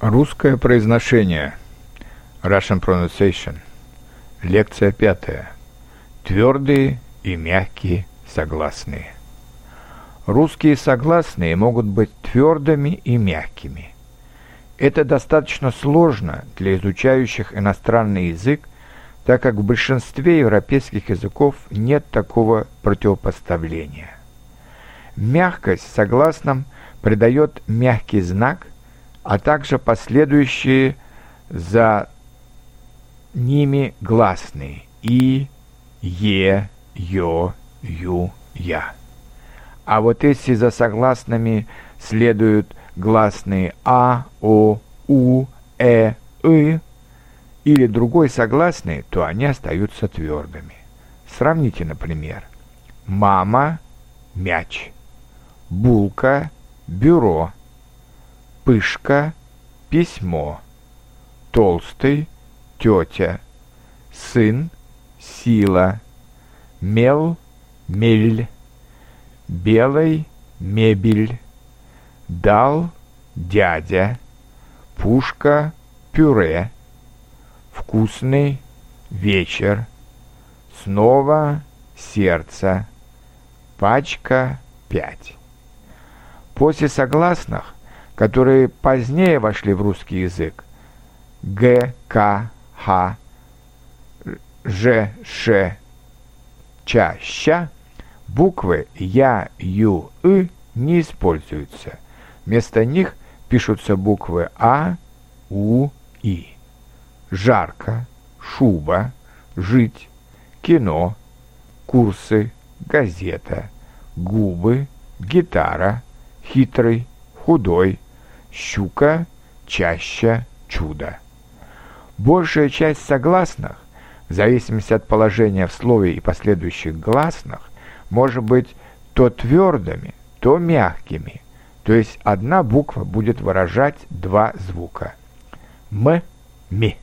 Русское произношение. Russian pronunciation. Лекция пятая. Твердые и мягкие согласные. Русские согласные могут быть твердыми и мягкими. Это достаточно сложно для изучающих иностранный язык, так как в большинстве европейских языков нет такого противопоставления. Мягкость согласным придает мягкий знак – а также последующие за ними гласные и, е, ё, ю, я. А вот если за согласными следуют гласные а, о, у, э, и или другой согласный, то они остаются твердыми. Сравните, например, мама – мяч, булка – бюро, Пышка – письмо. Толстый – тетя. Сын – сила. Мел – мель. Белый – мебель. Дал – дядя. Пушка – пюре. Вкусный – вечер. Снова – сердце. Пачка – пять. После согласных которые позднее вошли в русский язык. Г, К, Х, Ж, Ш, Ча, Ща, буквы Я, Ю, И не используются. Вместо них пишутся буквы А, У, И. Жарко, шуба, жить, кино, курсы, газета, губы, гитара, хитрый, худой, щука, чаще, чудо. Большая часть согласных, в зависимости от положения в слове и последующих гласных, может быть то твердыми, то мягкими, то есть одна буква будет выражать два звука. М – ми,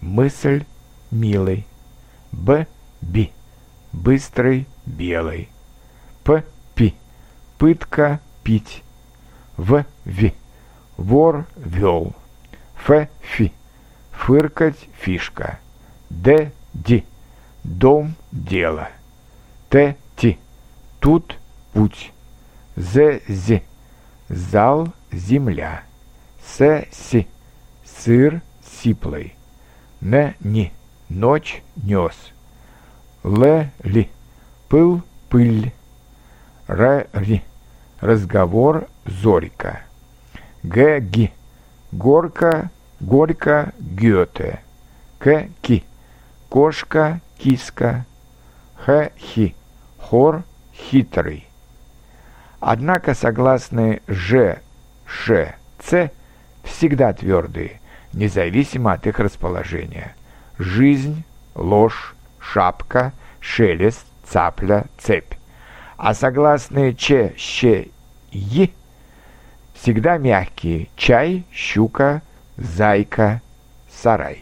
мысль – милый, Б – би, быстрый – белый, П – пи, пытка – пить, В – ви, Вор вел. Ф. Фи. Фыркать фишка. Д. Ди. Дом дело. Т. Ти. Тут путь. З. Зи. Зал земля. С. Си. Сыр сиплый. Н. Ни. Ночь нес. Л. Ли. Пыл пыль. Р. Ри. Разговор зорька. Г. Ги. Горка, горько, Гёте. К. Ки. Кошка, киска. Х. Хи. Хор, хитрый. Однако согласные Ж, Ш, Ц всегда твердые, независимо от их расположения. Жизнь, ложь, шапка, шелест, цапля, цепь. А согласные Ч, Щ, Й – Всегда мягкие. Чай, щука, зайка, сарай.